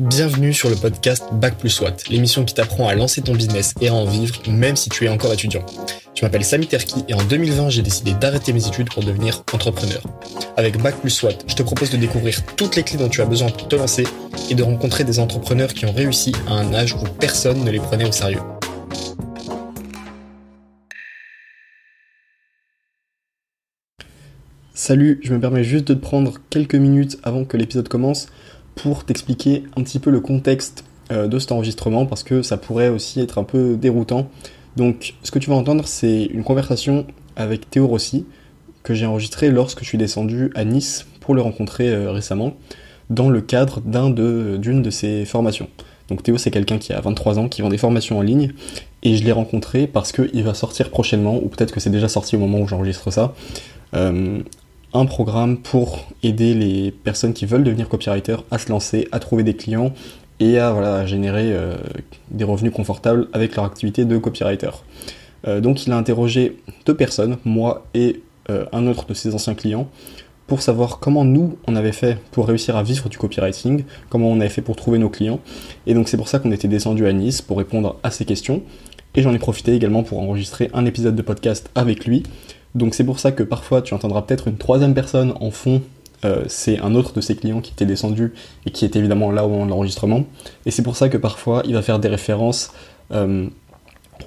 Bienvenue sur le podcast Bac plus Watt, l'émission qui t'apprend à lancer ton business et à en vivre même si tu es encore étudiant. Je m'appelle Sami Terki et en 2020 j'ai décidé d'arrêter mes études pour devenir entrepreneur. Avec Bac plus Watt, je te propose de découvrir toutes les clés dont tu as besoin pour te lancer et de rencontrer des entrepreneurs qui ont réussi à un âge où personne ne les prenait au sérieux. Salut, je me permets juste de te prendre quelques minutes avant que l'épisode commence pour t'expliquer un petit peu le contexte euh, de cet enregistrement parce que ça pourrait aussi être un peu déroutant. Donc ce que tu vas entendre c'est une conversation avec Théo Rossi que j'ai enregistré lorsque je suis descendu à Nice pour le rencontrer euh, récemment dans le cadre de, d'une de ses formations. Donc Théo c'est quelqu'un qui a 23 ans, qui vend des formations en ligne et je l'ai rencontré parce qu'il va sortir prochainement, ou peut-être que c'est déjà sorti au moment où j'enregistre ça, euh, un programme pour aider les personnes qui veulent devenir copywriter à se lancer, à trouver des clients et à, générer euh, des revenus confortables avec leur activité de copywriter. Euh, donc il a interrogé deux personnes, moi et euh, un autre de ses anciens clients, pour savoir comment nous on avait fait pour réussir à vivre du copywriting, comment on avait fait pour trouver nos clients. Et donc c'est pour ça qu'on était descendu à Nice pour répondre à ces questions. Et j'en ai profité également pour enregistrer un épisode de podcast avec lui donc c'est pour ça que parfois tu entendras peut-être une troisième personne en fond. Euh, c'est un autre de ses clients qui était descendu et qui était évidemment là au moment de l'enregistrement. Et c'est pour ça que parfois il va faire des références euh,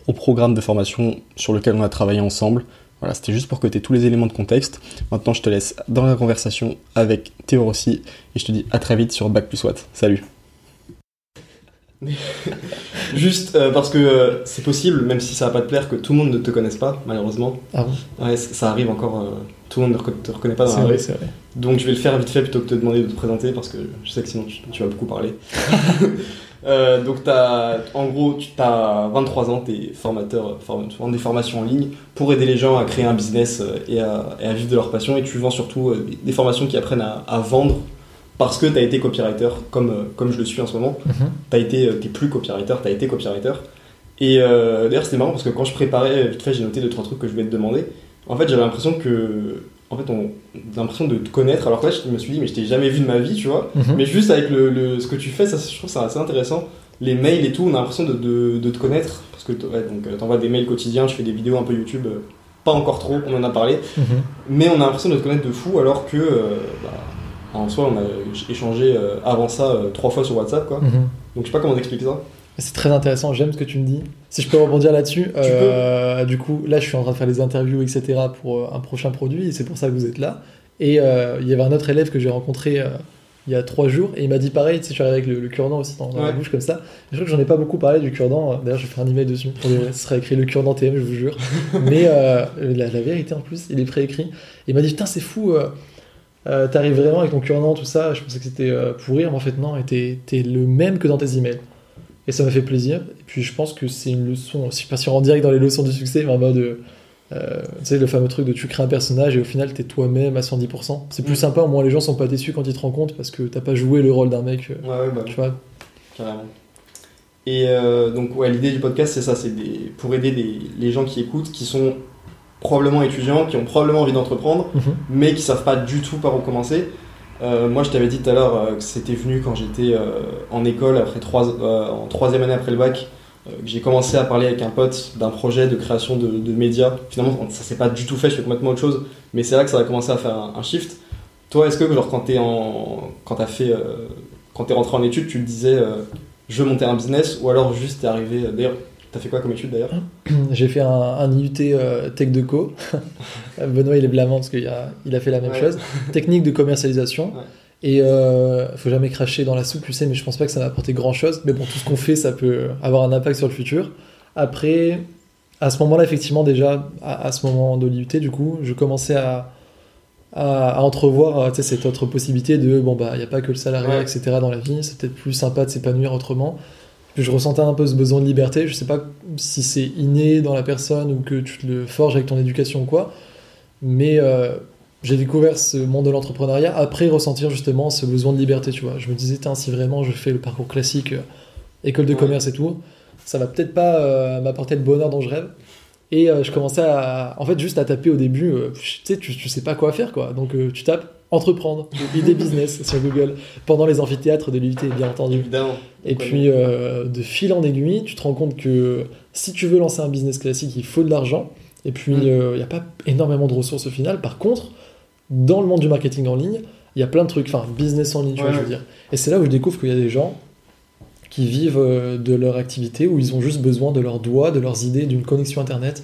au programme de formation sur lequel on a travaillé ensemble. Voilà, c'était juste pour que tous les éléments de contexte. Maintenant, je te laisse dans la conversation avec Théo Rossi et je te dis à très vite sur Bac plus Watt. Salut Juste euh, parce que euh, c'est possible, même si ça va pas te plaire, que tout le monde ne te connaisse pas, malheureusement. Ah bon? Ouais, ça arrive encore. Euh, tout le monde ne te reconnaît pas dans la vrai, C'est vrai. Donc je vais le faire vite fait plutôt que de te demander de te présenter parce que je sais que sinon tu, vas beaucoup parler. donc as, en gros, tu as 23 ans, tu es formateur, formateur, des formations en ligne pour aider les gens à créer un business et à, vivre de leur passion. Et tu vends surtout des formations qui apprennent à vendre parce que tu as été copywriter comme, euh, comme je le suis en ce moment. Mhm. Tu été, euh, plus copywriter, tu as été copywriter. Et euh, d'ailleurs, c'était marrant parce que quand je préparais, vite fait, j'ai noté deux, trois trucs que je voulais te demander. En fait, j'avais l'impression que. En fait, on a l'impression de te connaître. Alors que là, je me suis dit, mais je t'ai jamais vu de ma vie, tu vois. Mhm. Mais juste avec le, ce que tu fais, ça, je trouve ça assez intéressant. Les mails et tout, on a l'impression de, de, te connaître. Parce que ouais, donc, t'envoies des mails quotidiens, je fais des vidéos un peu YouTube. Pas encore trop, on en a parlé. Mhm. Mais on a l'impression de te connaître de fou alors que. Bah, en soi, on a échangé euh, avant ça euh, trois fois sur WhatsApp, quoi. Mhm. Donc je sais pas comment t'expliquer ça. C'est très intéressant, j'aime ce que tu me dis. Si je peux rebondir là-dessus, euh, du coup, là je suis en train de faire les interviews, etc. pour un prochain produit, et c'est pour ça que vous êtes là. Et il y avait un autre élève que j'ai rencontré il y a trois jours, et il m'a dit pareil, tu sais, je suis arrivé avec le, cure-dent aussi dans, la bouche comme ça. Je crois que j'en ai pas beaucoup parlé du cure-dent, d'ailleurs je vais faire un email dessus, ce sera écrit le cure-dent TM, je vous jure. Mais la, la, vérité en plus, il est préécrit. Il m'a dit, putain, c'est fou euh, t'arrives vraiment avec ton cure tout ça, je pensais que c'était euh, pour rire, mais en fait non, et t'es le même que dans tes emails. Et ça m'a fait plaisir. Et puis je pense que c'est une leçon, je sais pas si on direct dans les leçons du succès, mais en mode, euh, tu sais, le fameux truc de tu crées un personnage et au final t'es toi-même à 110%. C'est plus mm. sympa, au moins les gens sont pas déçus quand ils te rencontrent parce que t'as pas joué le rôle d'un mec. ouais, ouais, bah, tu vois. Carrément. Et donc, ouais, l'idée du podcast, c'est ça, c'est pour aider les gens qui écoutent, qui sont probablement étudiants, qui ont probablement envie d'entreprendre, mhm. mais qui savent pas du tout par où commencer. Euh, moi, je t'avais dit tout à l'heure euh, que c'était venu quand j'étais euh, en école, après trois, en troisième année après le bac, que j'ai commencé à parler avec un pote d'un projet de création de, médias. Finalement, ça s'est pas du tout fait, je fais complètement autre chose, mais c'est là que ça a commencé à faire un, shift. Toi, est-ce que genre, quand t'es en, quand t'as fait, quand t'es rentré en études, tu te disais, je veux monter un business, ou alors juste t'es arrivé. D'ailleurs, T'as fait quoi comme étude d'ailleurs J'ai fait un, un IUT euh, Tech de Co. Benoît, il est blâmant parce qu'il a, il a fait la même chose. Technique de commercialisation. Et euh, faut jamais cracher dans la soupe, tu sais, mais je pense pas que ça va apporter grand chose. Mais bon, tout ce qu'on fait, ça peut avoir un impact sur le futur. Après, à ce moment-là, effectivement, déjà, à, ce moment de l'IUT, du coup, je commençais à, à, entrevoir euh, cette autre possibilité de bon, bah, il n'y a pas que le salariat, etc. dans la vie, c'est peut-être plus sympa de s'épanouir autrement je ressentais un peu ce besoin de liberté. Je sais pas si c'est inné dans la personne ou que tu te le forges avec ton éducation ou quoi, mais euh, j'ai découvert ce monde de l'entrepreneuriat après ressentir justement ce besoin de liberté. Tu vois, je me disais, si vraiment je fais le parcours classique, euh, école de commerce et tout, ça va peut-être pas euh, m'apporter le bonheur dont je rêve. Et je commençais à, en fait, juste à taper au début. tu sais, tu, tu sais pas quoi faire, quoi. Donc tu tapes entreprendre, idée business sur Google, pendant les amphithéâtres de l'UT, bien entendu. Évidemment. Et puis, euh, de fil en aiguille, tu te rends compte que si tu veux lancer un business classique, il faut de l'argent. Et puis, il Mm. n'y a pas énormément de ressources au final. Par contre, dans le monde du marketing en ligne, il y a plein de trucs, enfin, business en ligne, tu vois, je veux dire. Et c'est là où je découvre qu'il y a des gens qui vivent euh, de leur activité, où ils ont juste besoin de leurs doigts, de leurs idées, d'une connexion Internet.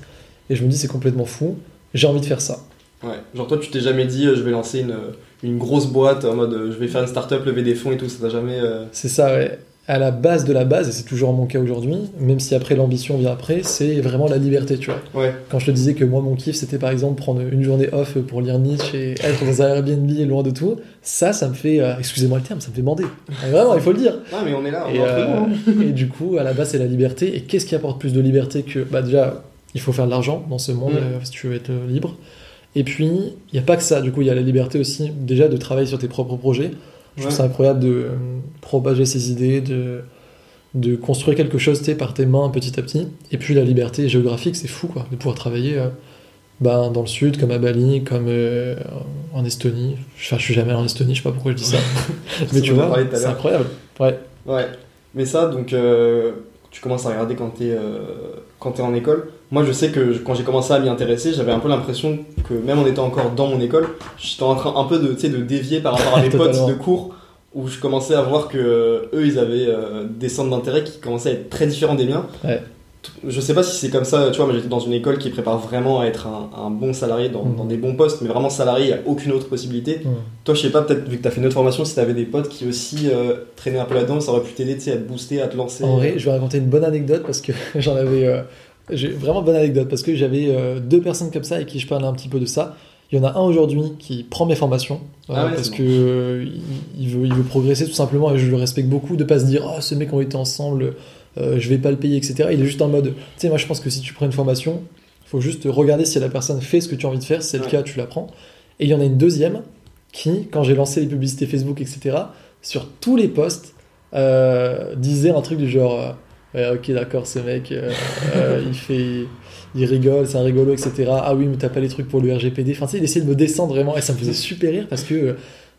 Et je me dis, c'est complètement fou. J'ai envie de faire ça. Ouais. Genre toi, tu t'es jamais dit, euh, je vais lancer une, une grosse boîte en mode, euh, je vais faire une start-up, lever des fonds et tout. Ça t'a jamais. euh, C'est ça, ouais. À la base de la base, et c'est toujours mon cas aujourd'hui, même si après l'ambition vient après, c'est vraiment la liberté, tu vois. Ouais. Quand je te disais que moi, mon kiff, c'était par exemple prendre une journée off pour lire Nietzsche et être dans un Airbnb loin de tout, ça, ça me fait, euh, excusez-moi le terme, ça me fait bander. Vraiment, il faut le dire. Ah, mais on est là. On Et, est euh, nous, hein. et du coup, à la base, c'est la liberté. Et qu'est-ce qui apporte plus de liberté que. Bah, déjà, il faut faire de l'argent dans ce monde Mm. euh, si tu veux être euh, libre. Et puis, il n'y a pas que ça. Du coup, il y a la liberté aussi, déjà, de travailler sur tes propres projets. Je trouve Ouais. ça incroyable de euh, propager ses idées, de, de construire quelque chose par tes mains petit à petit. Et puis, la liberté géographique, c'est fou, quoi, de pouvoir travailler. euh, ben, dans le sud, comme à Bali, comme euh, en Estonie. Enfin, je suis jamais allé en Estonie, je sais pas pourquoi je dis ça. Mais tu vois, c'est incroyable. Ouais. Ouais. Mais ça, donc, tu commences à regarder quand t'es t'es en école. Moi, je sais que quand j'ai commencé à m'y intéresser, j'avais un peu l'impression que même en étant encore dans mon école, j'étais en train un peu de, de dévier par rapport à mes potes de cours où je commençais à voir que euh, eux, ils avaient euh, des centres d'intérêt qui commençaient à être très différents des miens. Ouais. Je sais pas si c'est comme ça, tu vois, moi j'étais dans une école qui prépare vraiment à être un, un bon salarié dans, Mhm. dans des bons postes, mais vraiment salarié, il n'y a aucune autre possibilité. Mm. Toi, je sais pas, peut-être vu que tu as fait une autre formation, si tu avais des potes qui aussi euh, traînaient un peu là-dedans, ça aurait pu t'aider à te booster, à te lancer. En vrai, je vais raconter une bonne anecdote parce que j'en avais. J'ai vraiment bonne anecdote parce que j'avais euh, deux personnes comme ça avec qui je parlais un petit peu de ça. Il y en a un aujourd'hui qui prend mes formations euh, Ah ouais, parce c'est que euh, il, veut, il veut progresser tout simplement et je le respecte beaucoup de pas se dire oh ce mec on était ensemble, je vais pas le payer etc. Il est juste en mode tu sais moi je pense que si tu prends une formation, il faut juste regarder si la personne fait ce que tu as envie de faire. Si c'est Ouais. le cas, tu la prends. Et il y en a une deuxième qui, quand j'ai lancé les publicités Facebook etc. sur tous les posts disait un truc du genre Ouais, ok, d'accord, ce mec, euh, euh, il fait, il rigole, c'est un rigolo, etc. Ah oui, mais t'as pas les trucs pour le RGPD. Enfin, tu sais, il essayait de me descendre vraiment, et ça me faisait super rire parce que,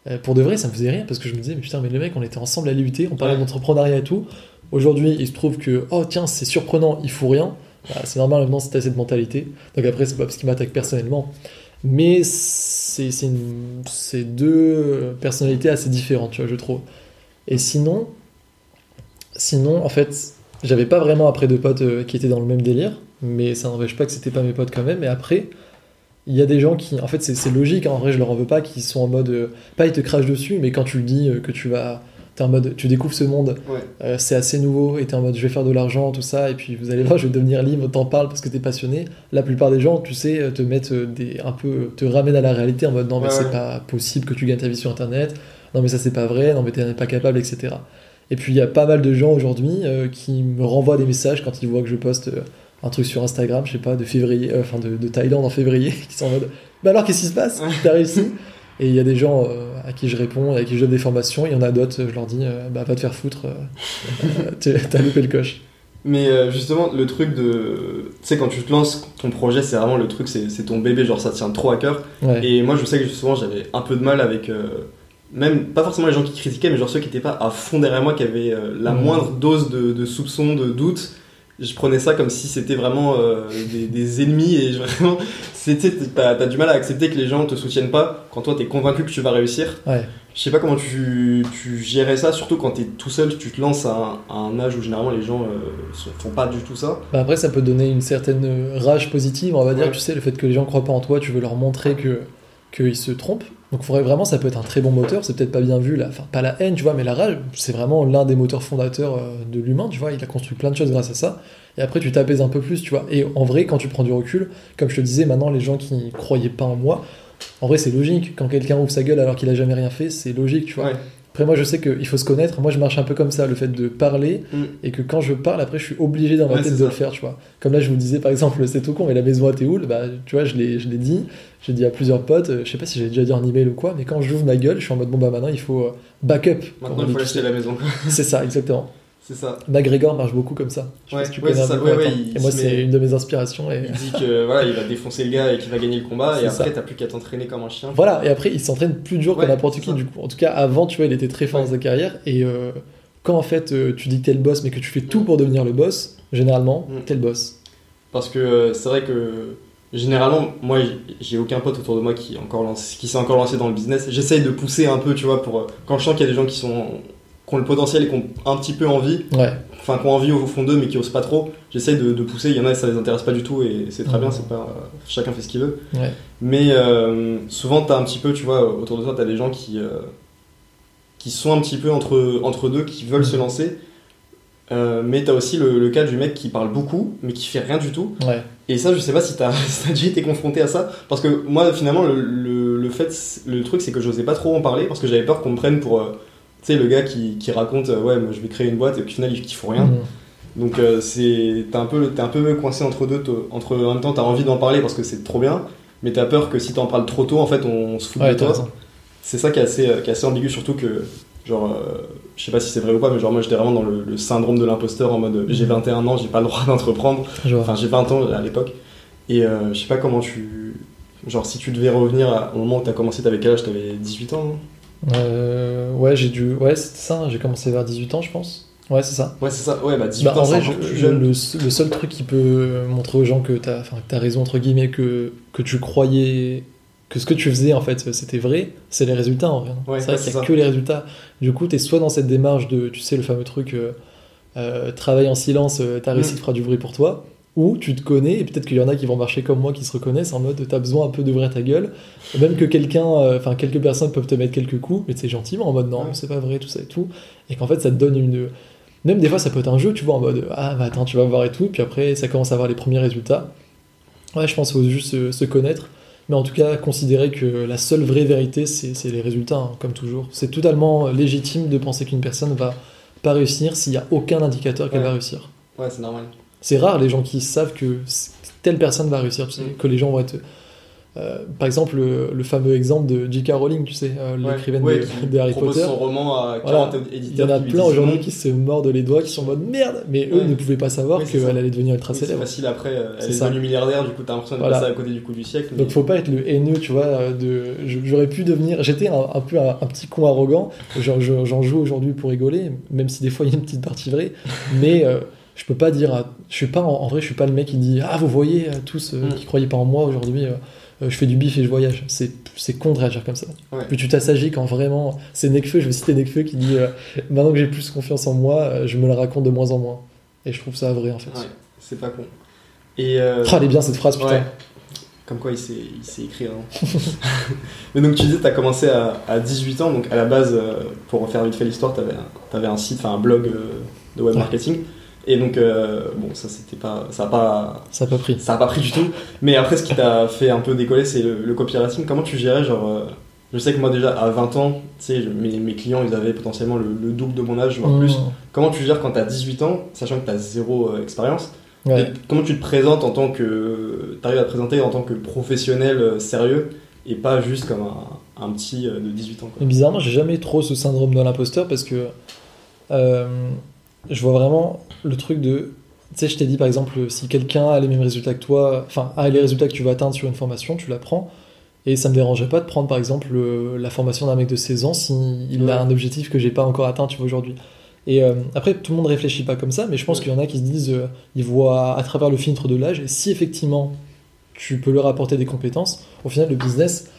euh, pour de vrai, ça me faisait rire parce que je me disais, mais putain, mais le mec, on était ensemble à l'UT, on parlait Ouais. d'entrepreneuriat et tout. Aujourd'hui, il se trouve que, oh tiens, c'est surprenant, il faut rien. Bah, c'est normal maintenant, si t'as cette mentalité. Donc après, c'est pas parce qu'il m'attaque personnellement. Mais c'est c'est c'est deux personnalités assez différentes, tu vois, je trouve. Et sinon, sinon, en fait, j'avais pas vraiment après de potes euh, qui étaient dans le même délire, mais ça n'empêche pas que c'était pas mes potes quand même. Et après, il y a des gens qui, en fait, c'est logique, hein, en vrai, je leur en veux pas, qui sont en mode, euh, pas ils te crachent dessus, mais quand tu le dis euh, que tu vas, t'es en mode, tu découvres ce monde, Ouais. euh, c'est assez nouveau, et t'es en mode, je vais faire de l'argent, tout ça, et puis vous allez voir, je vais devenir libre, t'en parles parce que t'es passionné. La plupart des gens, tu sais, te mettent des, un peu, te ramènent à la réalité en mode, non mais Ouais, c'est ouais. pas possible que tu gagnes ta vie sur Internet, non mais ça c'est pas vrai, non mais t'es pas capable, etc. Et puis il y a pas mal de gens aujourd'hui euh, qui me renvoient des messages quand ils voient que je poste euh, un truc sur Instagram, je sais pas, de février, euh, enfin de, de Thaïlande en février, qui sont en mode Bah alors qu'est-ce qui se passe? T'as réussi? Et il y a des gens à qui je réponds, à qui je donne des formations, il y en a d'autres, je leur dis Bah va te faire foutre, t'as loupé le coche. Mais justement, le truc de. Tu sais, quand tu te lances, ton projet, c'est vraiment le truc, c'est ton bébé, genre ça tient trop à cœur. Ouais. Et moi, je sais que souvent, j'avais un peu de mal avec. euh, même, pas forcément les gens qui critiquaient, mais genre ceux qui n'étaient pas à fond derrière moi, qui avaient euh, la Mhm. moindre dose de, de soupçon, de doute. Je prenais ça comme si c'était vraiment euh, des, des ennemis et vraiment, sais, t'as as du mal à accepter que les gens te soutiennent pas quand toi t'es convaincu que tu vas réussir. Ouais. Je sais pas comment tu, tu gérais ça, surtout quand t'es tout seul, tu te lances à un, à un âge où généralement les gens euh, font pas du tout ça. Bah après, ça peut donner une certaine euh, rage positive, on va dire, Ouais. tu sais, le fait que les gens croient pas en toi, tu veux leur montrer que qu'ils se trompent. Donc faudrait vraiment, ça peut être un très bon moteur, c'est peut-être pas bien vu, là. enfin pas la haine, tu vois, mais la rage, c'est vraiment l'un des moteurs fondateurs euh, de l'humain, tu vois, il a construit plein de choses grâce à ça. Et après, tu t'apaises un peu plus, tu vois. Et en vrai, quand tu prends du recul, comme je te disais, maintenant, les gens qui croyaient pas en moi, en vrai, c'est logique. Quand quelqu'un ouvre sa gueule alors qu'il a jamais rien fait, c'est logique, tu vois. Ouais. Après, moi, je sais qu'il faut se connaître. Moi, je marche un peu comme ça, le fait de parler, Mm. et que quand je parle, après, je suis obligé dans ma Ouais, tête de ça. le faire, tu vois. Comme là, je vous disais, par exemple, c'est tout con, mais la maison à Théoul, bah, tu vois, je l'ai je l'ai dit, j'ai dit à plusieurs potes, euh, je sais pas si j'avais déjà dit en email ou quoi, mais quand j'ouvre ma gueule, je suis en mode, bon, bah, maintenant, il faut euh, backup. Maintenant il faut acheter la maison. C'est ça, exactement. C'est ça. McGregor marche beaucoup comme ça. Je ouais, tu connais un peu Et moi, c'est une de mes inspirations. Et... Il dit que voilà, il va défoncer le gars et qu'il va gagner le combat, et après, t'as plus qu'à t'entraîner comme un chien. Voilà, et après, il s'entraîne plus dur que n'importe qui, du coup. En tout cas, avant, tu vois, il était très fort dans sa carrière, et euh, quand en fait, euh, tu dis que t'es le boss, mais que tu fais tout pour devenir le boss, généralement, mm. t'es le boss. Parce que euh, c'est vrai que généralement, moi, j'ai aucun pote autour de moi qui, encore qui s'est encore lancé dans le business. J'essaye de pousser un peu, tu vois, pour quand je sens qu'il y a des gens qui sont qui ont le potentiel et qui ont un petit peu envie, enfin qui ont envie au fond d'eux mais qui osent pas trop, j'essaye de, pousser. Il y en a ça les intéresse pas du tout et c'est très bien, c'est pas chacun fait ce qu'il veut. Mais euh, souvent tu as un petit peu, tu vois, autour de toi tu as des gens qui euh, qui sont un petit peu entre entre deux, qui veulent se lancer. Euh, mais tu as aussi le, cas du mec qui parle beaucoup mais qui fait rien du tout. Et ça, je sais pas si tu as, déjà été confronté à ça. Parce que moi, finalement, le, le fait, le truc, c'est que j'osais pas trop en parler parce que j'avais peur qu'on me prenne pour tu sais, le gars qui, qui raconte, euh, ouais, moi je vais créer une boîte et au final ils, font rien. Mm. Donc euh, c'est t'es un peu un peu coincé entre deux entre en même temps t'as envie d'en parler parce que c'est trop bien mais t'as peur que si t'en parles trop tôt en fait on, se fout de toi. c'est ça qui est assez qui est assez ambigu surtout que genre euh, je sais pas si c'est vrai ou pas mais genre moi j'étais vraiment dans le, syndrome de l'imposteur en mode j'ai 21 mm. ans j'ai pas le droit d'entreprendre. Enfin j'ai 20 ans à l'époque. Et je sais pas comment tu genre si tu devais revenir au moment où t'as commencé t'avais quel âge? T'avais 18 ans euh, ouais, j'ai dû. Ouais, c'était ça. J'ai commencé vers 18 ans, je pense. Ouais, c'est ça. Ouais, c'est ça. Ouais, bah 18 bah, ans, en vrai, Le, le, seul truc qui peut montrer aux gens que t'as as raison, entre guillemets, que, que tu croyais que ce que tu faisais, en fait, c'était vrai, c'est les résultats, en vrai. Ouais, c'est vrai qu'il n'y a que les résultats. Du coup, tu es soit dans cette démarche de, tu sais, le fameux truc, euh, euh travaille en silence, euh, ta réussite mm. fera du bruit pour toi, ou tu te connais, et peut-être qu'il y en a qui vont marcher comme moi, qui se reconnaissent en mode t'as besoin un peu d'ouvrir ta gueule. Même que quelqu'un, euh, enfin quelques personnes peuvent te mettre quelques coups, mais c'est gentiment en mode non, c'est pas vrai, tout ça et tout. Et qu'en fait ça te donne une. Même des fois ça peut être un jeu, tu vois, en mode ah bah attends, tu vas voir et tout, puis après ça commence à avoir les premiers résultats. Ouais, je pense qu'il faut juste se, connaître, mais en tout cas considérer que la seule vraie vérité c'est les résultats, hein, comme toujours. C'est totalement légitime de penser qu'une personne va pas réussir s'il n'y a aucun indicateur qu'elle va réussir. Ouais, c'est normal. C'est rare les gens qui savent que telle personne va réussir, tu sais, mm. que les gens vont être. Euh, par exemple, le, fameux exemple de J.K. Rowling, tu sais, euh, l'écrivaine de, Harry Potter. son roman à 40 Il y en a plein aujourd'hui qui se mordent les doigts, qui sont en mode merde, mais eux ne pouvaient pas savoir qu'elle allait devenir ultra célèbre. C'est facile après, euh, elle est, devenue milliardaire, du coup t'as l'impression de passer à côté du coup du siècle. Donc faut pas être le haineux, tu vois. De... J'aurais pu devenir. J'étais un, peu un, petit con arrogant, j'en joue aujourd'hui pour rigoler, même si des fois il y a une petite partie vraie, mais je peux pas dire je suis pas en, vrai je suis pas le mec qui dit ah vous voyez euh, tous euh, mm. qui croyaient pas en moi aujourd'hui euh, je fais du bif et je voyage. C'est c'est con de réagir comme ça. Puis tu t'assagis quand vraiment c'est Nekfeu je vais citer Nekfeu qui dit maintenant que j'ai plus confiance en moi je me la raconte de moins en moins. Et je trouve ça vrai en fait. C'est pas con. Et oh, elle est bien cette phrase putain. comme quoi il sait, écrire. Hein. Mais donc tu disais, tu as commencé à, à, 18 ans, donc à la base, pour faire vite fait l'histoire, tu avais, avais, un site, enfin un blog de web marketing. Et donc, euh, bon, ça c'était pas, ça a pas, ça a pas pris, ça a pas pris du tout. Mais après, ce qui t'a fait un peu décoller, c'est le, copywriting. Comment tu gérais, genre, euh, je sais que moi déjà à 20 ans, tu sais, mes, mes, clients, ils avaient potentiellement le, double de mon âge, voire plus. Mmh. Comment tu gères quand t'as 18 ans, sachant que t'as zéro euh, expérience? Comment tu te présentes en tant que, t'arrives à te présenter en tant que professionnel sérieux et pas juste comme un, un petit de 18 ans. Quoi? bizarrement, j'ai jamais trop ce syndrome de l'imposteur parce que je vois vraiment le truc de. Tu sais, je t'ai dit par exemple, si quelqu'un a les mêmes résultats que toi, enfin, a les résultats que tu vas atteindre sur une formation, tu la prends. Et ça me dérangerait pas de prendre par exemple la formation d'un mec de 16 ans s'il a un objectif que j'ai pas encore atteint, tu vois, aujourd'hui. Et euh, après, tout le monde réfléchit pas comme ça, mais je pense qu'il y en a qui se disent, euh, ils voient à travers le filtre de l'âge, et si effectivement tu peux leur apporter des compétences, au final, le business,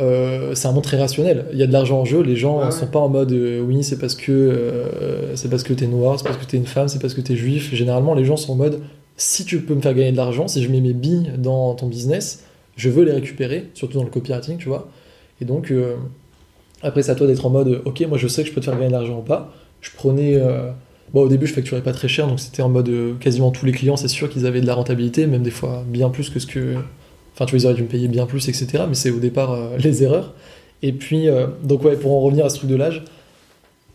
euh, c'est un monde très rationnel. Il y a de l'argent en jeu, les gens ne sont pas en mode euh, oui, c'est parce que euh, c'est parce que t'es noir, c'est parce que t'es une femme, c'est parce que t'es juif. Généralement, les gens sont en mode si tu peux me faire gagner de l'argent, si je mets mes billes dans ton business, je veux les récupérer, surtout dans le copywriting, tu vois. Et donc, après, c'est à toi d'être en mode ok, moi je sais que je peux te faire gagner de l'argent ou pas. Je prenais. Bon, au début, je facturais pas très cher, donc c'était en mode quasiment tous les clients, c'est sûr qu'ils avaient de la rentabilité, même des fois bien plus que ce que Enfin, tu vois, ils auraient dû me payer bien plus, etc. Mais c'est au départ euh, les erreurs. Et puis, euh, donc ouais, pour en revenir à ce truc de l'âge,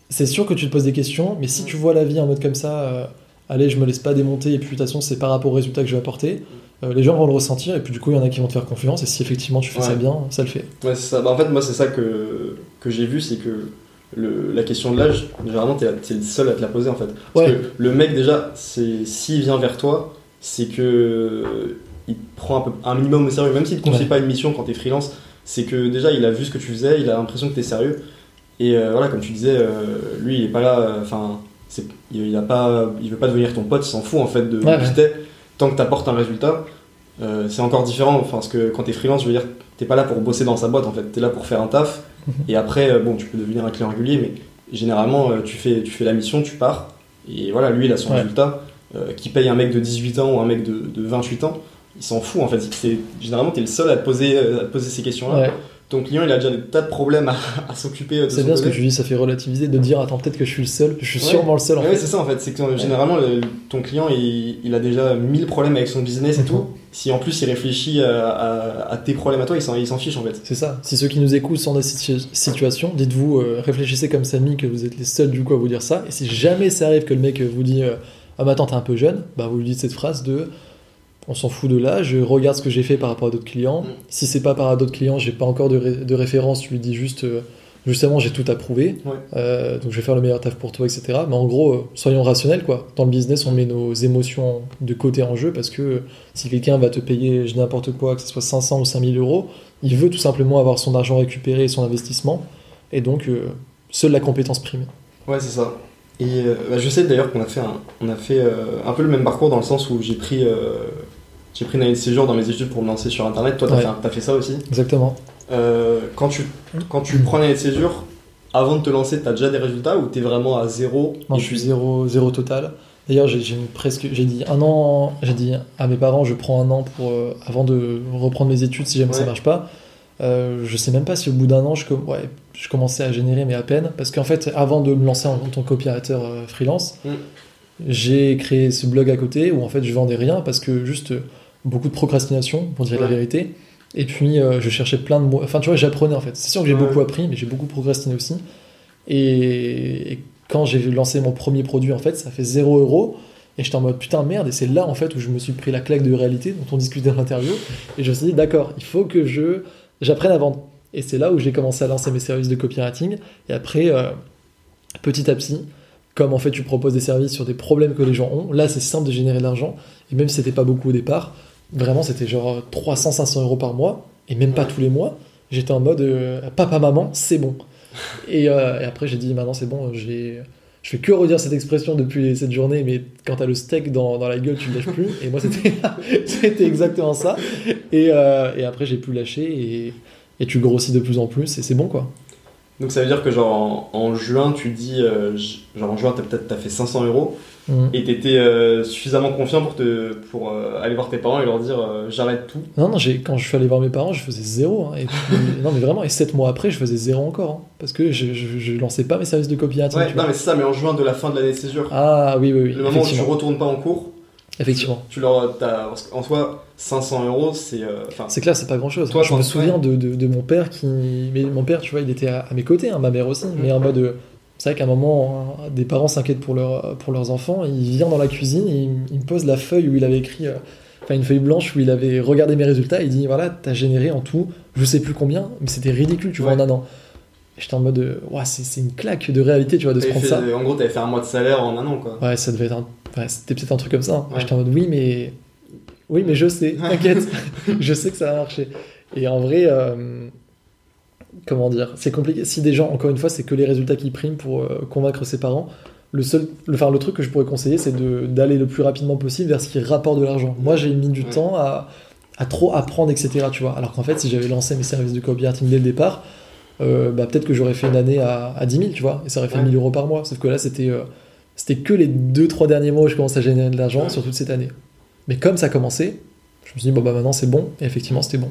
c'est sûr que tu te poses des questions, mais si tu vois la vie en mode comme ça, euh, allez, je me laisse pas démonter, et puis de toute façon, c'est par rapport au résultat que je vais apporter, les gens vont le ressentir, et puis du coup, il y en a qui vont te faire confiance, et si effectivement tu fais ça bien, ça le fait. Ouais, c'est ça. Bah, en fait, moi, c'est ça que, que j'ai vu, c'est que la question de l'âge, généralement, tu es, le seul à te la poser en fait. Parce que le mec, déjà, s'il vient vers toi, c'est que il prend un, peu, un minimum au sérieux, même s'il ne te confie pas une mission quand tu es freelance, c'est que déjà il a vu ce que tu faisais, il a l'impression que tu es sérieux. Et euh, voilà, comme tu disais, euh, lui il est pas là, enfin, il, a pas, il veut pas devenir ton pote, il s'en fout en fait de ouais, tant que tu apportes un résultat. Euh, c'est encore différent, enfin, parce que quand tu es freelance, je veux dire, t'es pas là pour bosser dans sa boîte en fait, tu es là pour faire un taf. Et après, bon, tu peux devenir un client régulier, mais généralement, tu fais, tu fais la mission, tu pars. Et voilà, lui il a son résultat. qui paye un mec de 18 ans ou un mec de, de 28 ans, il s'en fout en fait. Généralement, tu es le seul à te poser, à poser ces questions-là. Ton client, il a déjà des tas de problèmes à, s'occuper de C'est bien ce que tu dis, ça fait relativiser, de dire attends, peut-être que je suis le seul, je suis sûrement le seul en ouais, c'est ça en fait. C'est que généralement, ton client, il, a déjà mille problèmes avec son business et mhm. tout. Si en plus il réfléchit à, tes problèmes à toi, il s'en fiche en fait. C'est ça. Si ceux qui nous écoutent sont dans cette situation, dites-vous, euh, réfléchissez comme Samy que vous êtes les seuls du coup à vous dire ça. Et si jamais ça arrive que le mec vous dit euh, Ah, mais attends, t'es un peu jeune, bah vous lui dites cette phrase de on s'en fout de là, je regarde ce que j'ai fait par rapport à d'autres clients. Mm. Si c'est pas par rapport à d'autres clients, j'ai pas encore de, référence, tu lui dis juste, euh, justement, j'ai tout approuvé, euh, donc je vais faire le meilleur taf pour toi, etc. Mais en gros, euh, soyons rationnels, quoi. Dans le business, on met nos émotions de côté en jeu parce que si quelqu'un va te payer n'importe quoi, que ce soit 500 ou 5000 euros, il veut tout simplement avoir son argent récupéré et son investissement, et donc seule la compétence prime. Ouais, c'est ça. Et bah, je sais d'ailleurs qu'on a fait, un, on a fait un peu le même parcours dans le sens où j'ai pris j'ai pris une année de séjour dans mes études pour me lancer sur Internet. Toi, tu as, fait ça aussi Exactement. Euh, quand, tu, quand tu prends une année de séjour, avant de te lancer, tu as déjà des résultats ou tu es vraiment à zéro Non, je suis zéro, zéro total. D'ailleurs, j'ai presque, j'ai dit un an, j'ai dit à mes parents, je prends un an pour, euh, avant de reprendre mes études si jamais ça marche pas. Euh, je sais même pas si au bout d'un an, je, ouais, je commençais à générer, mais à peine. Parce qu'en fait, avant de me lancer en tant qu'opérateur euh, freelance, mm. j'ai créé ce blog à côté où en fait je vendais rien parce que juste beaucoup de procrastination, pour dire la vérité. Et puis, euh, je cherchais plein de mots. Enfin, tu vois, j'apprenais en fait. C'est sûr que j'ai beaucoup appris, mais j'ai beaucoup procrastiné aussi. Et, quand j'ai lancé mon premier produit, en fait, ça fait 0 euros. Et j'étais en mode putain, merde. Et c'est là, en fait, où je me suis pris la claque de réalité dont on discutait dans l'interview. Et je me suis dit, d'accord, il faut que je j'apprenne à vendre. Et c'est là où j'ai commencé à lancer mes services de copywriting. Et après, euh, petit à petit, comme en fait tu proposes des services sur des problèmes que les gens ont, là c'est simple de générer de l'argent. Et même si c'était pas beaucoup au départ, Vraiment, c'était genre 300-500 euros par mois, et même pas tous les mois. J'étais en mode euh, papa-maman, c'est bon. Euh, et, après, j'ai dit maintenant c'est bon, j'ai. Je fais que redire cette expression depuis cette journée, mais quand t'as le steak dans, dans, la gueule, tu ne lâches plus. Et moi, c'était exactement ça. Et, euh, et après, j'ai pu lâcher et, et, tu grossis de plus en plus et c'est bon, quoi. Donc ça veut dire que genre en, juin, tu dis, genre en juin, t'as peut-être as fait 500 euros. Mm. Et tu étais euh, suffisamment confiant pour, te, pour euh, aller voir tes parents et leur dire euh, j'arrête tout Non, non, quand je suis allé voir mes parents, je faisais zéro. Hein. et non, mais vraiment, et 7 mois après, je faisais zéro encore. Hein. parce que je, je, lançais pas mes services de copywriting. Ouais, non, mais c'est ça, mais en juin de la fin de l'année de césure. Ah oui, oui, oui. Le moment où tu retournes pas en cours. Effectivement. Tu leur, en soi, 500 euros, c'est. c'est clair, c'est pas grand chose. Toi, je me souviens de, de, mon père qui. Mais mon père, tu vois, il était à, mes côtés, hein, ma mère aussi, mais en mode c'est vrai qu'à un moment, des parents s'inquiètent pour, leur, pour leurs enfants. Il vient dans la cuisine et il, me pose la feuille où il avait écrit, euh, enfin une feuille blanche où il avait regardé mes résultats. Et il dit voilà, t'as généré en tout, je sais plus combien, mais c'était ridicule, tu vois, en un an. J'étais en mode, euh, ouais, c'est une claque de réalité, tu vois, de se prendre ça. En gros, t'avais fait un mois de salaire en un an, quoi. Ouais, ça devait être c'était peut-être un truc comme ça. J'étais en mode, oui, mais. Oui, mais je sais, t'inquiète, je sais que ça va marcher. Et en vrai, euh, comment dire, c'est compliqué. Si des gens, encore une fois, c'est que les résultats qui priment pour euh, convaincre ses parents, le seul, le, enfin, le truc que je pourrais conseiller, c'est d'aller le plus rapidement possible vers ce qui rapporte de l'argent. Moi, j'ai mis du temps à, à, trop apprendre, etc. Tu vois, alors qu'en fait, si j'avais lancé mes services de copywriting dès le départ, euh, bah, peut-être que j'aurais fait une année à, à 10 000, tu vois, et ça aurait fait 1000 euros par mois. Sauf que là, c'était euh, c'était que les 2-3 derniers mois où je commence à générer de l'argent sur toute cette année. Mais comme ça a commencé, je me suis dit, bon, bah maintenant c'est bon, et effectivement, c'était bon.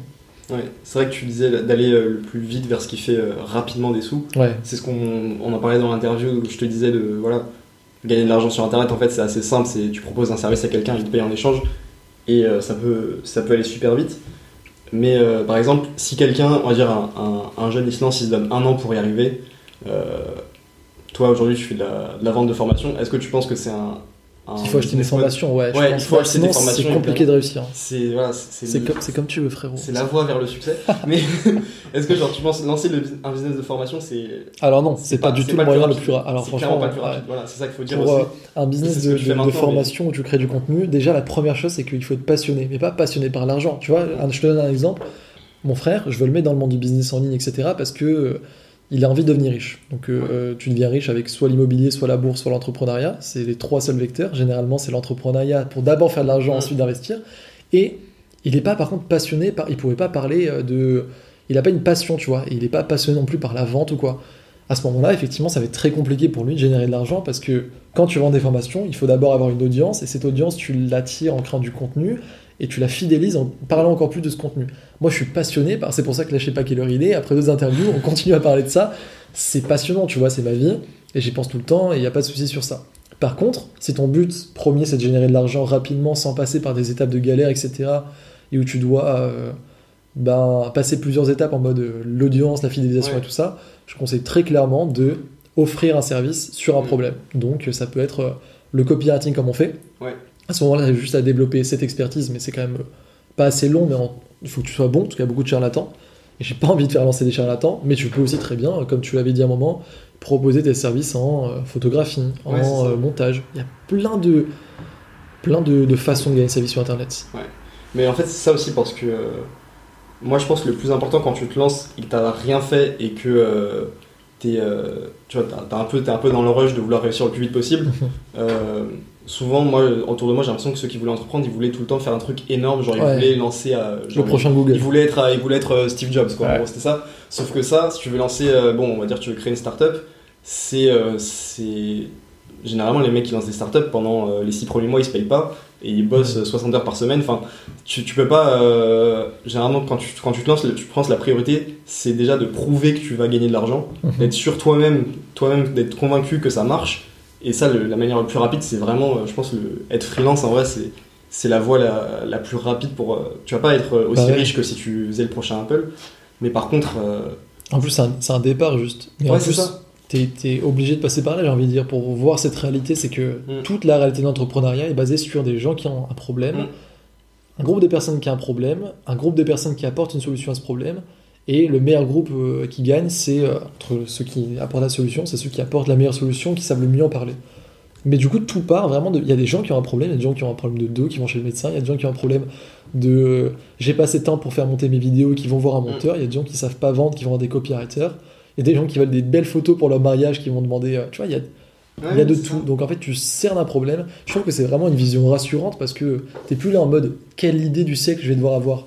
Ouais, c'est vrai que tu disais d'aller euh, le plus vite vers ce qui fait rapidement des sous. Ouais. C'est ce qu'on on en parlait dans l'interview où je te disais de voilà, gagner de l'argent sur internet en fait c'est assez simple, c'est tu proposes un service à quelqu'un, il te paye en échange et euh, ça, peut, ça peut aller super vite. Mais par exemple, si quelqu'un, on va dire un, un, jeune licencié, s'il se donne un an pour y arriver, toi aujourd'hui tu fais de la, vente de formation, est-ce que tu penses que c'est un, il faut acheter des formations, ouais. ouais il faut acheter des formations. C'est compliqué de réussir. C'est voilà, c'est comme, comme, tu veux, frérot. C'est la voie vers le succès. Mais est-ce que genre tu penses lancer un business de formation, c'est Alors non, c'est pas, du tout le moyen le plus, rapide. Alors franchement, pas le plus rapide. Voilà, c'est ça qu'il faut dire pour, aussi. Euh, un business de, de, formation où tu crées du contenu, déjà la première chose c'est qu'il faut être passionné, mais pas passionné par l'argent. Tu vois, je te donne un exemple. Mon frère, je veux le mettre dans le monde du business en ligne, etc. Parce que il a envie de devenir riche. Donc euh, euh, tu deviens riche avec soit l'immobilier, soit la bourse, soit l'entrepreneuriat. C'est les trois seuls vecteurs. Généralement, c'est l'entrepreneuriat pour d'abord faire de l'argent, ensuite d'investir. Et il n'est pas par contre passionné, par... il ne pourrait pas parler euh, de... Il n'a pas une passion, tu vois. Et il n'est pas passionné non plus par la vente ou quoi. À ce moment-là, effectivement, ça va être très compliqué pour lui de générer de l'argent parce que quand tu vends des formations, il faut d'abord avoir une audience et cette audience, tu l'attires en créant du contenu et tu la fidélises en parlant encore plus de ce contenu. Moi, je suis passionné par, c'est pour ça que là, je sais pas il est. Après deux interviews, on continue à parler de ça. C'est passionnant, tu vois, c'est ma vie et j'y pense tout le temps et il n'y a pas de souci sur ça. Par contre, si ton but premier c'est de générer de l'argent rapidement sans passer par des étapes de galère, etc., et où tu dois euh, ben, passer plusieurs étapes en mode euh, l'audience, la fidélisation et tout ça, je conseille très clairement de offrir un service sur un mm. problème. Donc ça peut être euh, le copywriting comme on fait. Ouais à ce moment-là, juste à développer cette expertise, mais c'est quand même pas assez long, mais il faut que tu sois bon, parce qu'il y a beaucoup de charlatans. Et j'ai pas envie de faire lancer des charlatans, mais tu peux aussi très bien, comme tu l'avais dit à un moment, proposer tes services en euh, photographie, en euh, montage. Il y a plein de, plein de, façons de gagner sa vie sur Internet. Ouais. Mais en fait, c'est ça aussi parce que euh, moi, je pense que le plus important quand tu te lances et que tu n'as rien fait et que tu es, tu vois, un, peu, es un peu dans le rush de vouloir réussir le plus vite possible, souvent, moi, autour de moi, j'ai l'impression que ceux qui voulaient entreprendre, ils voulaient tout le temps faire un truc énorme. Genre, ils voulaient lancer. Euh, le prochain Google. Ils voulaient être, ils voulaient être euh, Steve Jobs, quoi. c'était ça. Sauf que ça, si tu veux lancer, euh, bon, on va dire, tu veux créer une startup, c'est. c'est généralement, les mecs qui lancent des startups, pendant les 6 premiers mois, ils se payent pas et ils bossent 60 heures par semaine. Enfin, tu, tu peux pas. généralement, quand tu, quand tu te lances, tu penses la priorité, c'est déjà de prouver que tu vas gagner de l'argent, mhm. d'être sûr toi-même, toi-même, d'être convaincu que ça marche et ça, la manière la plus rapide, c'est vraiment, euh, je pense, le, être freelance, en vrai, c'est, c'est la voie la, la, plus rapide pour. Euh, tu vas pas être aussi bah riche que si tu faisais le prochain Apple, mais par contre. Euh, en plus, c'est un, c'est un, départ juste. Mais ouais, c'est ça. T'es, es obligé de passer par là, j'ai envie de dire, pour voir cette réalité. C'est que mm. toute la réalité de l'entrepreneuriat est basée sur des gens qui ont un problème, mm. un groupe de personnes qui a un problème, un groupe de personnes qui apportent une solution à ce problème, et le meilleur groupe euh, qui gagne, c'est euh, entre ceux qui apportent la solution, c'est ceux qui apportent la meilleure solution, qui savent le mieux en parler. Mais du coup, tout part vraiment de. Il y a des gens qui ont un problème, il y a des gens qui ont un problème de dos, qui vont chez le médecin, il y a des gens qui ont un problème de. J'ai pas assez de temps pour faire monter mes vidéos, qui vont voir un monteur, il y a des gens qui savent pas vendre, qui vont voir des copywriters, il y a des gens qui veulent des belles photos pour leur mariage, qui vont demander. Euh, tu vois, il y a. Il y a de tout. Donc en fait, tu cernes un problème. Je trouve que c'est vraiment une vision rassurante parce que t'es plus là en mode quelle idée du siècle je vais devoir avoir.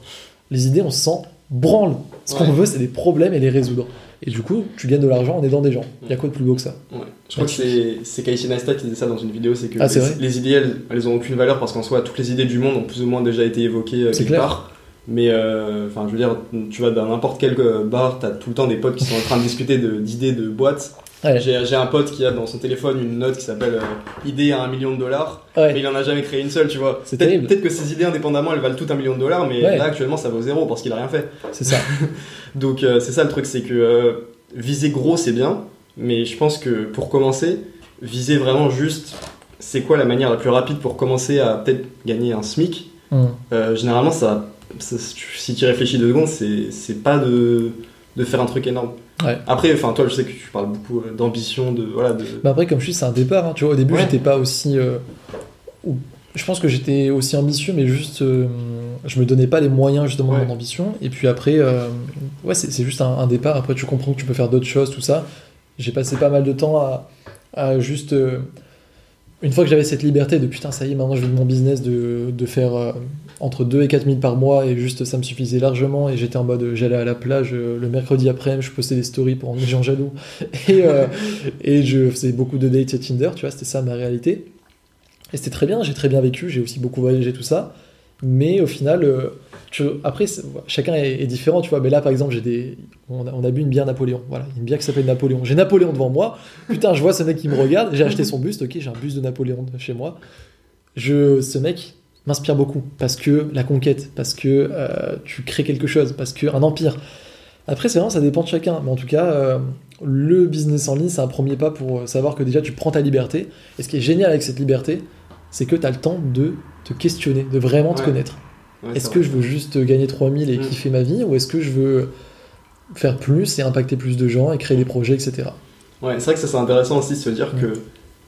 Les idées, on se sent branle. Ce qu'on veut, c'est des problèmes et les résoudre. Et du coup, tu gagnes de l'argent en aidant des gens. Il y a quoi de plus beau que ça Je crois que c'est Casey Neistat qui disait ça dans une vidéo, c'est que ah, les, idées, elles, elles ont aucune valeur parce qu'en soi, toutes les idées du monde ont plus ou moins déjà été évoquées euh, quelque part. Mais euh, enfin, je veux dire, tu vas dans n'importe quel bar, tu as tout le temps des potes qui sont en train de discuter d'idées de, boîtes. J'ai un pote qui a dans son téléphone une note qui s'appelle euh, idée à un million de dollars, mais il en a jamais créé une seule, tu vois. Peut-être peut que ces idées indépendamment elles valent toutes un million de dollars, mais là actuellement ça vaut zéro parce qu'il a rien fait. C'est ça. Donc euh, c'est ça le truc, c'est que viser gros c'est bien, mais je pense que pour commencer, viser vraiment juste c'est quoi la manière la plus rapide pour commencer à peut-être gagner un SMIC? Hmm. généralement ça si tu réfléchis deux secondes, c'est pas de, de, faire un truc énorme. Après, enfin, toi, je sais que tu parles beaucoup euh, d'ambition, de voilà. De... Bah après, comme je suis, c'est un départ. Hein. tu vois, au début, j'étais pas aussi. Euh, je pense que j'étais aussi ambitieux, mais juste, euh, je me donnais pas les moyens justement de mon ambition. Et puis après, ouais, c'est juste un, départ. Après, tu comprends que tu peux faire d'autres choses, tout ça. J'ai passé pas mal de temps à, à juste une fois que j'avais cette liberté de putain, ça y est, maintenant je vis de mon business, de, faire entre 2 et 4 000 par mois et juste ça me suffisait largement et j'étais en mode j'allais à la plage euh, le mercredi après je postais des stories pour les gens jaloux. Et, euh, et je faisais beaucoup de dates sur Tinder tu vois c'était ça ma réalité. Et c'était très bien j'ai très bien vécu j'ai aussi beaucoup voyagé tout ça mais au final euh, après chacun est, différent tu vois. Mais là par exemple j'ai des on a, on bu une bière Napoléon. Voilà une bière qui s'appelle Napoléon. J'ai Napoléon devant moi. Putain je vois ce mec qui me regarde. J'ai acheté son buste ok j'ai un buste de Napoléon chez moi. Je ce mec m'inspire beaucoup parce que la conquête, parce que euh, tu crées quelque chose, parce qu'un empire. Après, c'est vraiment, ça dépend de chacun. Mais en tout cas, euh, le business en ligne, c'est un premier pas pour savoir que déjà tu prends ta liberté. Et ce qui est génial avec cette liberté, c'est que tu as le temps de te questionner, de vraiment te connaître. est-ce que je veux juste gagner 3000 et mm. kiffer ma vie ou est-ce que je veux faire plus et impacter plus de gens et créer des projets, etc. Ouais, c'est vrai que ça c'est intéressant aussi de se dire que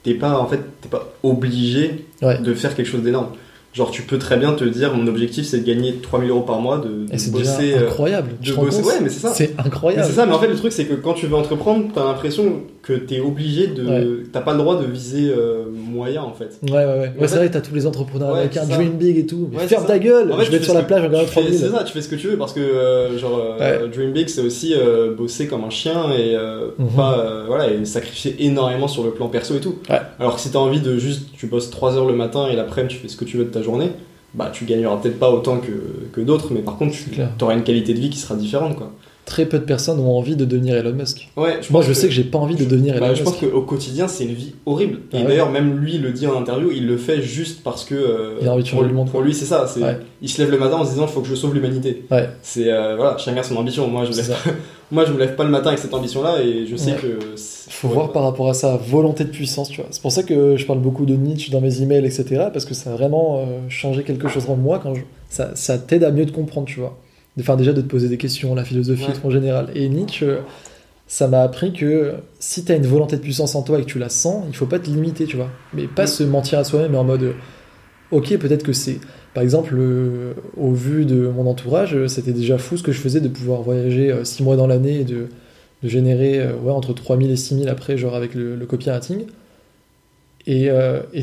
t'es pas en fait t'es pas obligé de faire quelque chose d'énorme. Genre, tu peux très bien te dire, mon objectif, c'est de gagner 3000 euros par mois, de, de bosser. Euh, incroyable. De bosser. Ouais, mais c'est ça. C'est incroyable. C'est ça, mais en fait, le truc, c'est que quand tu veux entreprendre, t'as l'impression que t'es obligé de. T'as pas le droit de viser euh, moyen, en fait. Ouais, ouais, ouais. ouais c'est vrai, t'as tous les entrepreneurs américains, Dream Big et tout. Mais ferme ta gueule en fait, Je vais être sur la plage, gagnant 3000. C'est ça, tu fais ce que tu veux parce que, euh, genre, Dream Big, c'est aussi bosser comme un chien et mhm. pas. voilà, et sacrifier énormément sur le plan perso et tout. Alors que si t'as envie de juste. Tu bosses 3 heures le matin et l'après-midi, tu fais ce que tu veux de ta journée bah, tu gagneras peut-être pas autant que, que d'autres, mais par contre, tu auras une qualité de vie qui sera différente. Quoi. Très peu de personnes ont envie de devenir Elon Musk. Ouais, Moi, je sais que j'ai pas envie de devenir bah, Elon je Musk. Je pense qu'au quotidien, c'est une vie horrible. Et ah d'ailleurs, même lui le dit en interview, il le fait juste parce que. Euh, il a envie de pour, le monde. Pour lui, c'est ça. Il se lève le matin en se disant il faut que je sauve l'humanité. Ouais. C'est euh, voilà, chacun son ambition. Moi, je me lève moi, je me lève pas le matin avec cette ambition-là et je sais que. Faut voir par rapport à sa volonté de puissance, tu vois. C'est pour ça que je parle beaucoup de Nietzsche dans mes emails, etc. Parce que ça a vraiment euh, changé quelque chose en moi quand ça, ça t'aide à mieux te comprendre, tu vois. Enfin, déjà de te poser des questions, la philosophie en général. Et Nietzsche, ça m'a appris que si tu as une volonté de puissance en toi et que tu la sens, il faut pas te limiter, tu vois. Mais pas se mentir à soi-même, mais en mode, ok, peut-être que c'est. Par exemple, euh, au vu de mon entourage, c'était déjà fou ce que je faisais de pouvoir voyager 6 euh, mois dans l'année et de, de générer euh, ouais, entre 3000 et 6000 après, genre avec le, le copywriting. Et, et,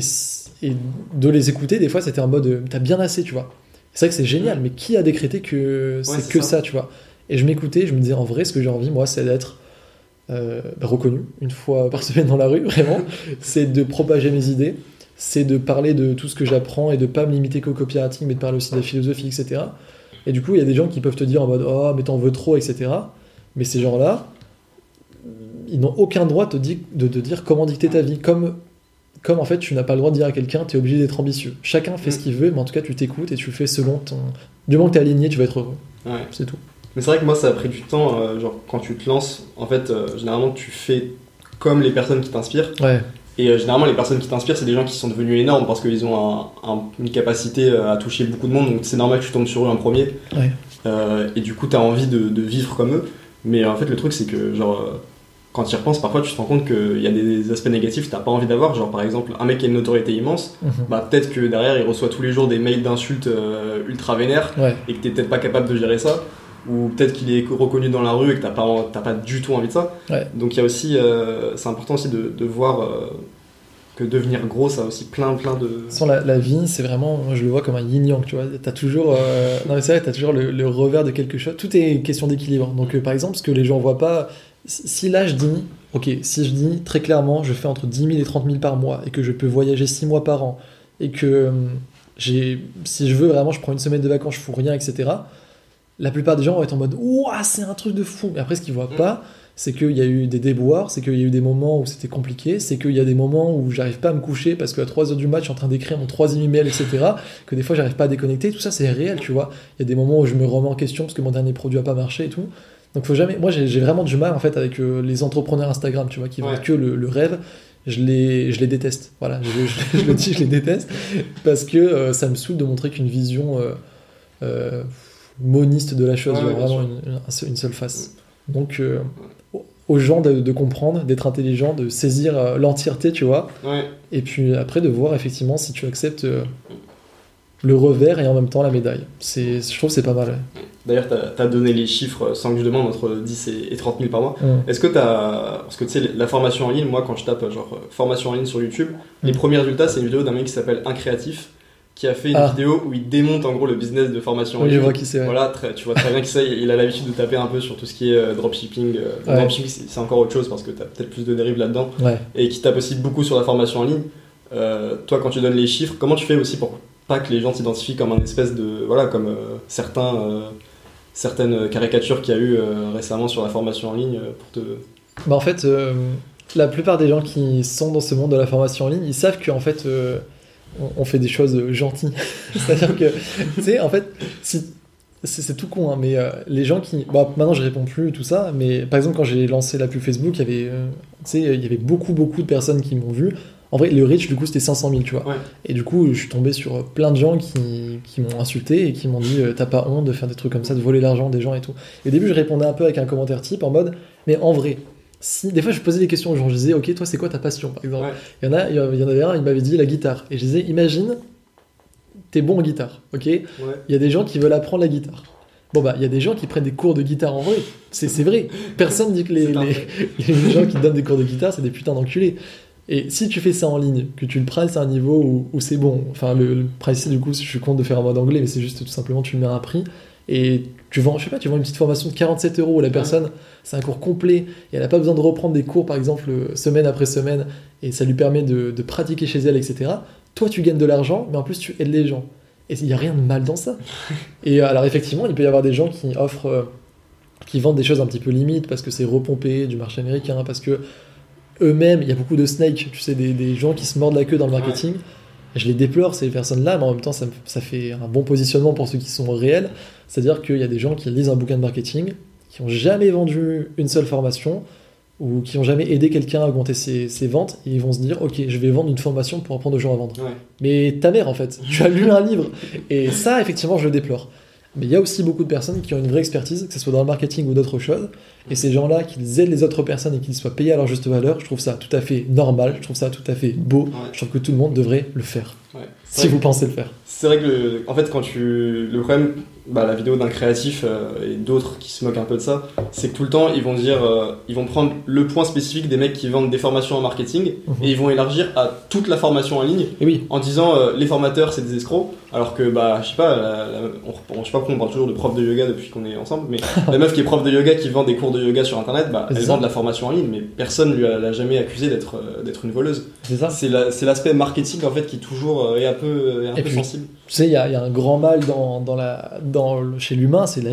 et, de les écouter, des fois, c'était en mode, t'as bien assez, tu vois. C'est vrai que c'est génial, mais qui a décrété que c'est que ça. tu vois? Et je m'écoutais, je me disais en vrai, ce que j'ai envie, moi, c'est d'être euh, bah, reconnu une fois par semaine dans la rue, vraiment. c'est de propager mes idées, c'est de parler de tout ce que j'apprends et de pas me limiter qu'au copywriting, mais de parler aussi de la philosophie, etc. Et du coup, il y a des gens qui peuvent te dire en mode Oh, mais t'en veux trop, etc. Mais ces gens-là, ils n'ont aucun droit de te dire comment dicter ta vie. Comme comme en fait tu n'as pas le droit de dire à quelqu'un tu es obligé d'être ambitieux. Chacun fait ce mm. qu'il veut, mais en tout cas tu t'écoutes et tu fais selon ton. Du moment que tu es aligné, tu vas être heureux. Ouais. C'est tout. Mais c'est vrai que moi ça a pris du temps, euh, genre quand tu te lances, en fait euh, généralement tu fais comme les personnes qui t'inspirent. Ouais. Et euh, généralement les personnes qui t'inspirent c'est des gens qui sont devenus énormes parce qu'ils ont une capacité à toucher beaucoup de monde, donc c'est normal que tu tombes sur eux en premier. Ouais. et du coup tu as envie de, de, vivre comme eux. Mais en fait le truc c'est que genre quand tu y repenses, parfois tu te rends compte qu'il y a des aspects négatifs que tu n'as pas envie d'avoir. Genre par exemple, un mec qui a une notoriété immense, mhm. bah, peut-être que derrière il reçoit tous les jours des mails d'insultes euh, ultra vénères et que tu n'es peut-être pas capable de gérer ça. Ou peut-être qu'il est reconnu dans la rue et que tu n'as pas, pas du tout envie de ça. Donc il y a aussi, euh, c'est important aussi de, de voir euh, que devenir gros, ça a aussi plein plein de. Sans la, la vie, c'est vraiment, moi je le vois comme un yin yang, tu vois. T'as toujours, non mais c'est vrai, t'as toujours le, le, revers de quelque chose. Tout est question d'équilibre. Donc par exemple, ce que les gens voient pas, si là je dis, ok, si je dis très clairement, je fais entre 10 000 et 30 000 par mois et que je peux voyager 6 mois par an et que euh, j'ai, si je veux vraiment, je prends une semaine de vacances, je fous rien, etc. La plupart des gens vont être en mode, ouah, c'est un truc de fou. Mais après, ce qu'ils voient mm. pas, c'est qu'il y a eu des déboires, c'est qu'il y a eu des moments où c'était compliqué, c'est qu'il y a des moments où j'arrive pas à me coucher parce qu'à 3h du match, je suis en train d'écrire mon troisième email, etc. Que des fois, j'arrive pas à déconnecter. Tout ça, c'est réel, tu vois. Il y a des moments où je me remets en question parce que mon dernier produit a pas marché et tout. Donc faut jamais. Moi j'ai vraiment du mal en fait avec euh, les entrepreneurs Instagram, tu vois, qui voient que le, rêve. Je les, je les déteste. Voilà, je, le dis, je les déteste parce que euh, ça me saoule de montrer qu'une vision euh, moniste de la chose, vraiment une, seule face. Donc aux gens de, de comprendre, d'être intelligent, de saisir l'entièreté, tu vois. Et puis après de voir effectivement si tu acceptes le revers et en même temps la médaille. C'est, je trouve c'est pas mal. D'ailleurs, tu as, donné les chiffres sans que je demande entre 10 et, 30 000 par mois. Est-ce que tu as. Parce que tu sais, la formation en ligne, moi quand je tape genre formation en ligne sur YouTube, mm. les premiers résultats, c'est une vidéo d'un mec qui s'appelle Incréatif qui a fait une ah. vidéo où il démonte en gros le business de formation en ligne. Je vois qui c'est. Voilà, tu vois très bien qui c'est. Il a l'habitude de taper un peu sur tout ce qui est euh, dropshipping. Euh, dropshipping, c'est encore autre chose parce que tu as peut-être plus de dérives là-dedans. Et qui tape aussi beaucoup sur la formation en ligne. Euh, toi, quand tu donnes les chiffres, comment tu fais aussi pour pas que les gens s'identifient comme un espèce de. Voilà, comme certains certaines caricatures qu'il y a eu euh, récemment sur la formation en ligne euh, pour te... Bah en fait, euh, la plupart des gens qui sont dans ce monde de la formation en ligne, ils savent qu'en fait, on, fait des choses gentilles. C'est-à-dire que, tu sais, en fait, c'est tout con, hein, mais les gens qui... Bon, maintenant, je réponds plus tout ça, mais par exemple, quand j'ai lancé la pub Facebook, il y avait beaucoup, beaucoup de personnes qui m'ont vu En vrai, le reach, du coup, c'était 500 000, tu vois. Et du coup, je suis tombé sur plein de gens qui, qui m'ont insulté et qui m'ont dit T'as pas honte de faire des trucs comme ça, de voler l'argent des gens et tout. Et au début, je répondais un peu avec un commentaire type en mode Mais en vrai, si, des fois, je posais des questions aux gens. Je disais, ok, toi, c'est quoi ta passion, par exemple? Il, y en a, il y en avait un, il m'avait dit la guitare. Et je disais, imagine, t'es bon en guitare, ok? Il y a des gens qui veulent apprendre la guitare. Bon, bah, il y a des gens qui prennent des cours de guitare en vrai. C'est vrai. Personne dit que les, les, gens qui donnent des cours de guitare, c'est des putains d'enculés. Et si tu fais ça en ligne, que tu le prices à un niveau où, c'est bon, enfin, le, le price, du coup, je suis content de faire un mode anglais, mais c'est juste tout simplement, tu le mets à un prix et tu vends, je sais pas, tu vends une petite formation de 47 euros où la personne, c'est un cours complet et elle n'a pas besoin de reprendre des cours, par exemple, semaine après semaine, et ça lui permet de, pratiquer chez elle, etc. Toi, tu gagnes de l'argent, mais en plus, tu aides les gens. Et il n'y a rien de mal dans ça. Et euh, alors, effectivement, il peut y avoir des gens qui offrent, euh, qui vendent des choses un petit peu limites parce que c'est repompé du marché américain, parce que eux-mêmes, il y a beaucoup de snakes, tu sais, des, gens qui se mordent la queue dans le marketing. Je les déplore, ces personnes-là, mais en même temps, ça, ça, fait un bon positionnement pour ceux qui sont réels. C'est-à-dire qu'il y a des gens qui lisent un bouquin de marketing, qui n'ont jamais vendu une seule formation, ou qui n'ont jamais aidé quelqu'un à augmenter ses, ventes, et ils vont se dire, ok, je vais vendre une formation pour apprendre aux gens à vendre. Mais ta mère, en fait, tu as lu un livre. Et ça, effectivement, je le déplore. Mais il y a aussi beaucoup de personnes qui ont une vraie expertise, que ce soit dans le marketing ou d'autres choses. Et ces gens-là, qu'ils aident les autres personnes et qu'ils soient payés à leur juste valeur, je trouve ça tout à fait normal, je trouve ça tout à fait beau. Je trouve que tout le monde devrait le faire. Si vous pensez le faire. C'est vrai que, en fait, quand tu. Le problème, bah, la vidéo d'un créatif euh, et d'autres qui se moquent un peu de ça, c'est que tout le temps, ils vont dire. Euh, ils vont prendre le point spécifique des mecs qui vendent des formations en marketing mhm. et ils vont élargir à toute la formation en ligne et oui. en disant euh, les formateurs, c'est des escrocs. Alors que, bah, je sais pas, on, je sais pas pourquoi on parle toujours de prof de yoga depuis qu'on est ensemble, mais la meuf qui est prof de yoga qui vend des cours de yoga sur internet, bah, elle vend de la formation en ligne, mais personne lui a, jamais accusé d'être d'être une voleuse. C'est ça. C'est l'aspect marketing en fait qui toujours est un peu, un peu sensible. Tu sais, il y, a un grand mal dans, dans la, dans, chez l'humain, c'est la,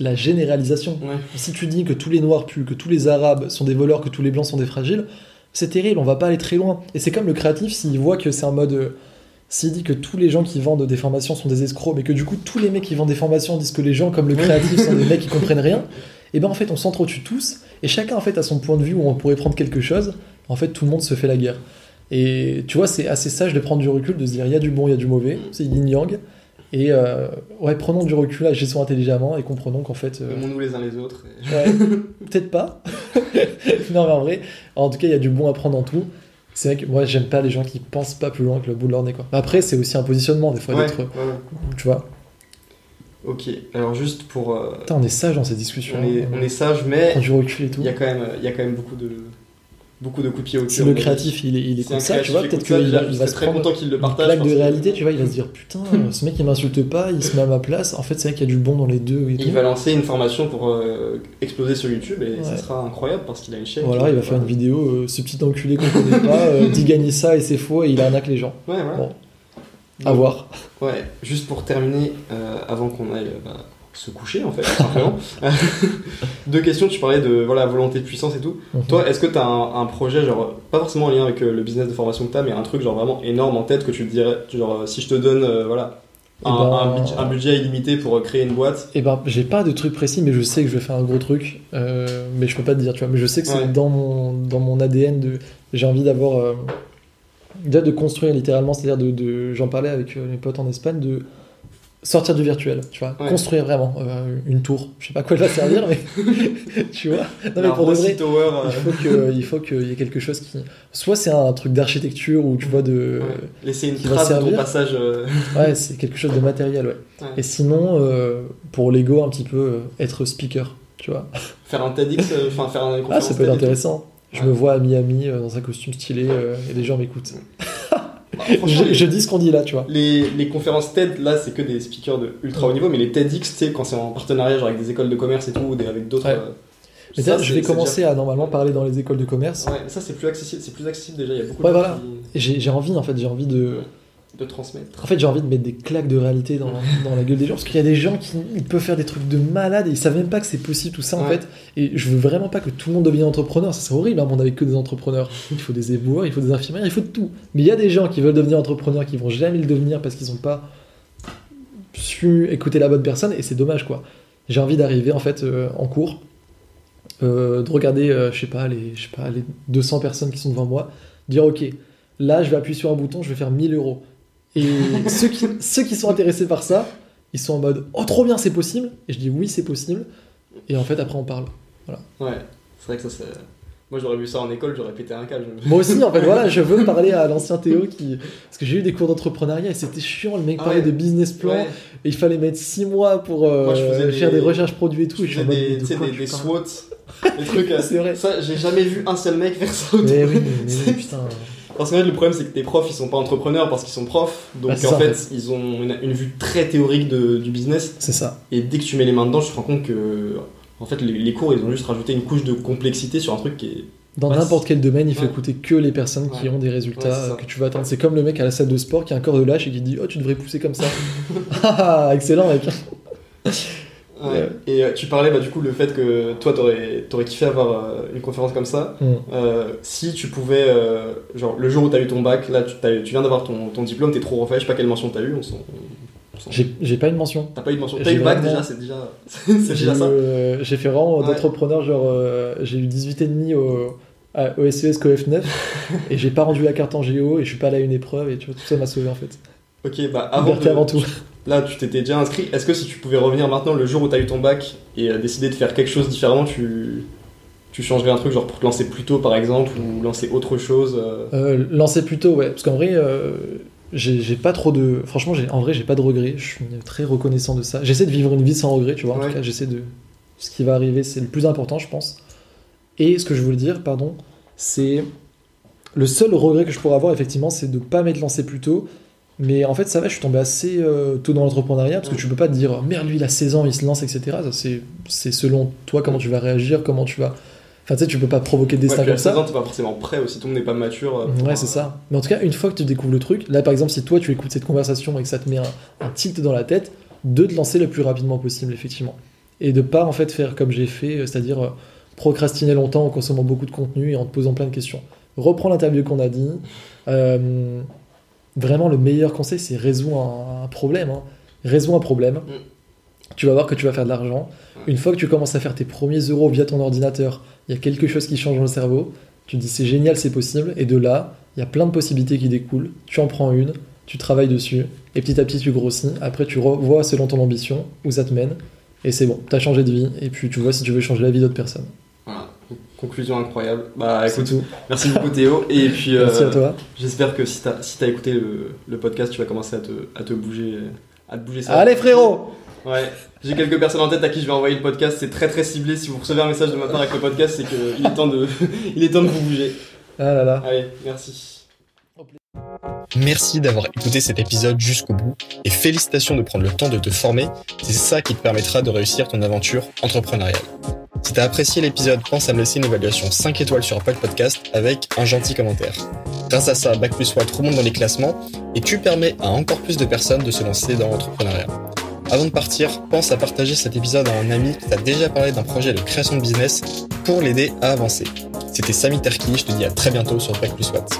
la généralisation. Si tu dis que tous les noirs puent, que tous les arabes sont des voleurs, que tous les blancs sont des fragiles, c'est terrible, on va pas aller très loin. Et c'est comme le créatif, s'il voit que c'est un mode. Euh, s'il dit que tous les gens qui vendent des formations sont des escrocs, mais que du coup tous les mecs qui vendent des formations disent que les gens comme le créatif sont des mecs qui comprennent rien, et eh ben en fait on s'entretue tous, et chacun en fait a son point de vue où on pourrait prendre quelque chose, en fait tout le monde se fait la guerre. Et tu vois, c'est assez sage de prendre du recul, de se dire il y a du bon, il y a du mauvais, c'est yin-yang. Et euh, ouais, prenons du recul, agissons intelligemment et comprenons qu'en fait. Euh, Aimons-nous les uns les autres. Ouais, peut-être pas. non, mais en vrai, en tout cas, il y a du bon à prendre en tout. C'est vrai que moi, j'aime pas les gens qui pensent pas plus loin que le bout de leur nez. Quoi. Après, c'est aussi un positionnement, des fois, d'être. Tu vois Ok, alors juste pour. Euh, on est sage dans ces discussions. On est, on est sage, mais. Prends du recul et tout. Il y, a quand même, il y a quand même beaucoup de beaucoup de coups de pied au cul. Le créatif, il, il écoute ça, tu vois, peut-être qu'il il va se très content qu'il le partage. Claque de réalité, tu vois, il va se dire putain, ce mec il m'insulte pas, il se met à ma place. En fait, c'est vrai qu'il y a du bon dans les deux. il va lancer une formation pour euh, exploser sur YouTube et ça sera incroyable parce qu'il a une chaîne. Voilà, il va faire une vidéo, euh, ce petit enculé qu'on connaît pas, euh, dit gagner ça et c'est faux et il arnaque les gens. Ouais, ouais. Bon. À voir. Ouais, juste pour terminer, avant qu'on aille. Bah, se coucher en fait, simplement. Deux questions, tu parlais de voilà, volonté de puissance et tout. Mhm. Toi, est-ce que tu as un, projet, genre, pas forcément en lien avec euh, le business de formation que tu as, mais un truc genre vraiment énorme en tête que tu te dirais, genre, si je te donne, euh, voilà, eh un, ben, un, budget, illimité pour euh, créer une boîte? Et eh ben, j'ai pas de truc précis, mais je sais que je vais faire un gros truc, mais je peux pas te dire, tu vois, mais je sais que c'est dans, mon, dans mon ADN de. J'ai envie d'avoir. déjà de construire littéralement, c'est-à-dire de, de j'en parlais avec mes potes en Espagne, de sortir du virtuel, tu vois, construire vraiment euh, une tour. Je sais pas quoi elle va servir, mais tu vois. Non, mais pour de vrai, il faut que, il faut qu'il y ait quelque chose qui, soit c'est un truc d'architecture ou tu vois de, laisser une trace de ton passage. Euh. ouais, c'est quelque chose de matériel, ouais. Et sinon, euh, pour l'ego, un petit peu être speaker, tu vois. Faire un TEDx, enfin faire un. Ah, ça peut être intéressant. Je me vois à Miami dans un costume stylé et les gens m'écoutent. Bah, je, dis ce qu'on dit là, tu vois. Les, les conférences TED, là, c'est que des speakers de ultra haut niveau, mais les TEDx, tu sais, quand c'est en partenariat genre avec des écoles de commerce et tout, ou avec d'autres. Euh, mais ça, je vais commencer à normalement parler dans les écoles de commerce. Ouais, ça c'est plus accessible, c'est plus accessible déjà. Il y a beaucoup. Ouais, voilà. J'ai envie en fait, j'ai envie de de transmettre. En fait, j'ai envie de mettre des claques de réalité dans, dans la gueule des gens parce qu'il y a des gens qui peuvent faire des trucs de malade et ils savent même pas que c'est possible tout ça en fait. Et je veux vraiment pas que tout le monde devienne entrepreneur. Ça serait horrible, hein, on avait que des entrepreneurs. Il faut des éboueurs, il faut des infirmières, il faut de tout. Mais il y a des gens qui veulent devenir entrepreneurs qui vont jamais le devenir parce qu'ils ont pas su écouter la bonne personne et c'est dommage quoi. J'ai envie d'arriver en fait euh, en cours, euh, de regarder, euh, je sais pas, les, je sais pas, les 200 personnes qui sont devant moi, dire ok là, je vais appuyer sur un bouton, je vais faire 1000 euros. Et ceux, qui, ceux qui sont intéressés par ça, ils sont en mode Oh, trop bien, c'est possible. Et je dis Oui, c'est possible. Et en fait, après, on parle. Voilà. Ouais, c'est vrai que ça, c'est. Moi, j'aurais vu ça en école, j'aurais pété un câble. Moi aussi, en fait, voilà, je veux parler à l'ancien Théo qui. Parce que j'ai eu des cours d'entrepreneuriat et c'était chiant. Le mec Ah parlait ouais. de business plan Ouais. et il fallait mettre 6 mois pour euh, Moi, je faire des- des recherches produits et tout. Je et je faisais en mode, des, quoi des, des SWOT, des trucs. C'est vrai. Ça, j'ai jamais vu un seul mec faire ça. Mais oui, mais, mais putain. Parce qu'en fait, le problème, c'est que tes profs, ils sont pas entrepreneurs parce qu'ils sont profs. Donc, Bah, en ça, en fait, ils ont une, une vue très théorique de- du business. C'est ça. Et dès que tu mets les mains dedans, tu te rends compte que. En fait, les, les cours, ils ont juste rajouté une couche de complexité sur un truc qui est. Dans n'importe quel domaine, il faut Ouais. écouter que les personnes qui Ouais. ont des résultats que tu vas atteindre. C'est comme le mec à la salle de sport qui a un corps de lâche et qui dit Oh, tu devrais pousser comme ça. Ah, excellent, mec. Ouais. Et euh, tu parlais, bah, du coup, le fait que toi, t'aurais aurais kiffé avoir euh, une conférence comme ça. Mm. Euh, si tu pouvais, euh, genre, le jour où t'as eu ton bac, là, tu, tu viens d'avoir ton, ton diplôme, t'es trop refait, je sais pas quelle mention t'as eu, on on J'ai j'ai pas une mention. T'as pas eu de mention. j'ai T'as eu le bac vraiment- déjà, c'est déjà. déjà ça. euh, j'ai fait vraiment Ouais. d'entrepreneur, genre euh, j'ai eu 18 et demi au, à- au SES COF 9 et j'ai pas rendu la carte en géo et je suis pas allé à une épreuve et tu vois, tout ça m'a sauvé en fait. Ok, bah avant, de- avant tout. Là, tu t'étais déjà inscrit. Est-ce que si tu pouvais revenir maintenant, le jour où t'as eu ton bac et euh, décider de faire quelque chose différemment, tu, tu changerais un truc, genre pour te lancer plus tôt par exemple, ou lancer autre chose euh, Euh, lancer plus tôt, ouais, parce qu'en vrai, euh, j'ai pas trop de. Franchement, j'ai- en vrai, j'ai pas de regrets. Je suis très reconnaissant de ça. J'essaie de vivre une vie sans regrets, tu vois. En Ouais. tout cas, j'essaie de. Ce qui va arriver, c'est le plus important, je pense. Et ce que je voulais dire, pardon, c'est. Le seul regret que je pourrais avoir, effectivement, c'est de pas m'être lancé plus tôt. Mais en fait, ça va, je suis tombé assez euh, tôt dans l'entrepreneuriat parce que Ouais. tu peux pas te dire merde, lui il a 16 ans, il se lance, etc. C'est- selon toi comment tu vas réagir, comment tu vas. Enfin, tu sais, tu peux pas provoquer le Ouais, destin puis à comme ça. 16 ans, t'es pas forcément prêt aussi, monde n'est pas mature. euh, Ouais, euh, c'est ça. Mais en tout cas, une fois que tu découvres le truc, là par exemple, si toi tu écoutes cette conversation et que ça te met un, un tilt dans la tête, de te lancer le plus rapidement possible, effectivement. Et de pas en fait faire comme j'ai fait, euh, c'est-à-dire euh, procrastiner longtemps en consommant beaucoup de contenu et en te posant plein de questions. Reprends l'interview qu'on a dit. Euh, vraiment, le meilleur conseil, c'est résous un, un problème. hein. Résous un problème. Tu vas voir que tu vas faire de l'argent. Ouais. Une fois que tu commences à faire tes premiers euros via ton ordinateur, il y a quelque chose qui change dans le cerveau. Tu te dis c'est génial, c'est possible. Et de là, il y a plein de possibilités qui découlent. Tu en prends une, tu travailles dessus, et petit à petit tu grossis. Après, tu revois selon ton ambition où ça te mène. Et c'est bon, t'as changé de vie. Et puis tu vois si tu veux changer la vie d'autres personnes. Conclusion incroyable. Bah écoute, tout. merci beaucoup Théo. Et puis euh, Merci à toi. j'espère que si t'as si t'as écouté le, le podcast, tu vas commencer à te, à te bouger. À te bouger ça. Allez frérot Ouais, j'ai quelques personnes en tête à qui je vais envoyer le podcast. C'est très très ciblé. Si vous recevez un message de ma part avec le podcast, c'est qu'il est temps de, il est temps de vous bouger. Ah là là. Allez, merci. Merci d'avoir écouté cet épisode jusqu'au bout et félicitations de prendre le temps de te former. C'est ça qui te permettra de réussir ton aventure entrepreneuriale. Si t'as apprécié l'épisode, pense à me laisser une évaluation 5 étoiles sur Apple Podcast avec un gentil commentaire. Grâce à ça, Bac plus Watt remonte dans les classements et tu permets à encore plus de personnes de se lancer dans l'entrepreneuriat. Avant de partir, pense à partager cet épisode à un ami qui t'a déjà parlé d'un projet de création de business pour l'aider à avancer. C'était Samy Terki, je te dis à très bientôt sur Bac plus Watt.